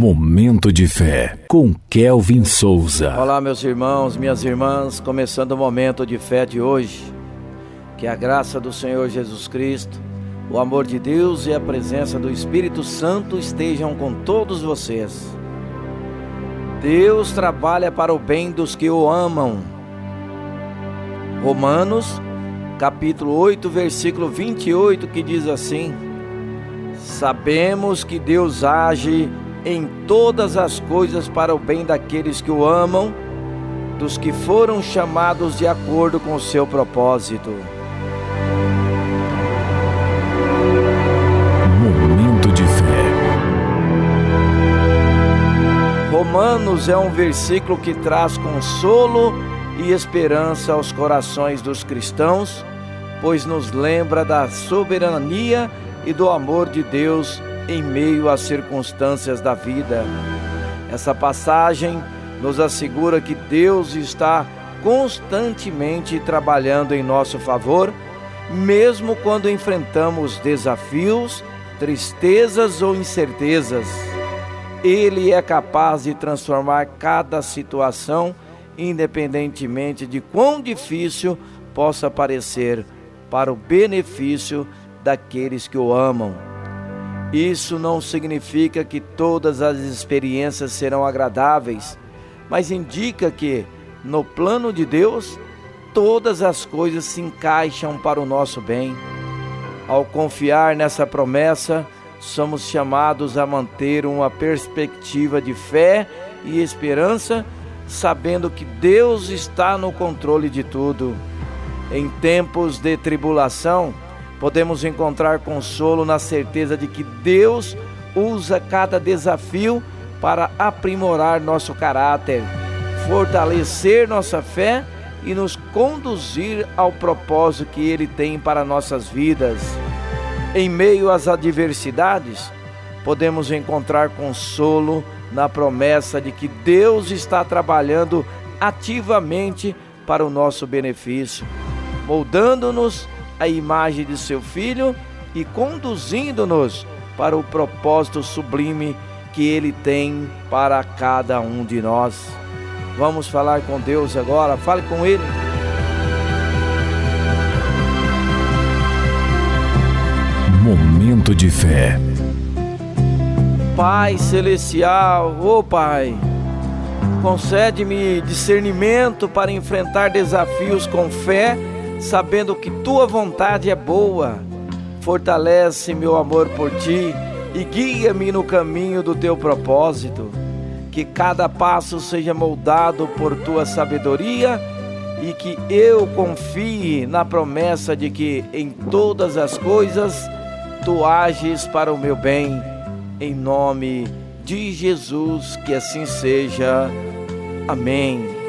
Momento de fé com Kelvin Souza. Olá, meus irmãos, minhas irmãs, começando o momento de fé de hoje. Que a graça do Senhor Jesus Cristo, o amor de Deus e a presença do Espírito Santo estejam com todos vocês. Deus trabalha para o bem dos que o amam. Romanos, capítulo 8, versículo 28, que diz assim: Sabemos que Deus age em todas as coisas para o bem daqueles que o amam, dos que foram chamados de acordo com o seu propósito. Momento de fé. Romanos é um versículo que traz consolo e esperança aos corações dos cristãos, pois nos lembra da soberania e do amor de Deus em meio às circunstâncias da vida. Essa passagem nos assegura que Deus está constantemente trabalhando em nosso favor, mesmo quando enfrentamos desafios, tristezas ou incertezas. Ele é capaz de transformar cada situação, independentemente de quão difícil possa parecer, para o benefício daqueles que o amam. Isso não significa que todas as experiências serão agradáveis, mas indica que, no plano de Deus, todas as coisas se encaixam para o nosso bem. Ao confiar nessa promessa, somos chamados a manter uma perspectiva de fé e esperança, sabendo que Deus está no controle de tudo. Em tempos de tribulação, podemos encontrar consolo na certeza de que Deus usa cada desafio para aprimorar nosso caráter, fortalecer nossa fé e nos conduzir ao propósito que Ele tem para nossas vidas. Em meio às adversidades, podemos encontrar consolo na promessa de que Deus está trabalhando ativamente para o nosso benefício, moldando-nos a imagem de seu Filho e conduzindo-nos para o propósito sublime que Ele tem para cada um de nós. Vamos falar com Deus agora, fale com Ele. Momento de fé. Pai Celestial, ô oh Pai, concede-me discernimento para enfrentar desafios com fé sabendo que tua vontade é boa. Fortalece meu amor por ti e guia-me no caminho do teu propósito. Que cada passo seja moldado por tua sabedoria e que eu confie na promessa de que em todas as coisas tu ages para o meu bem. Em nome de Jesus, que assim seja. Amém.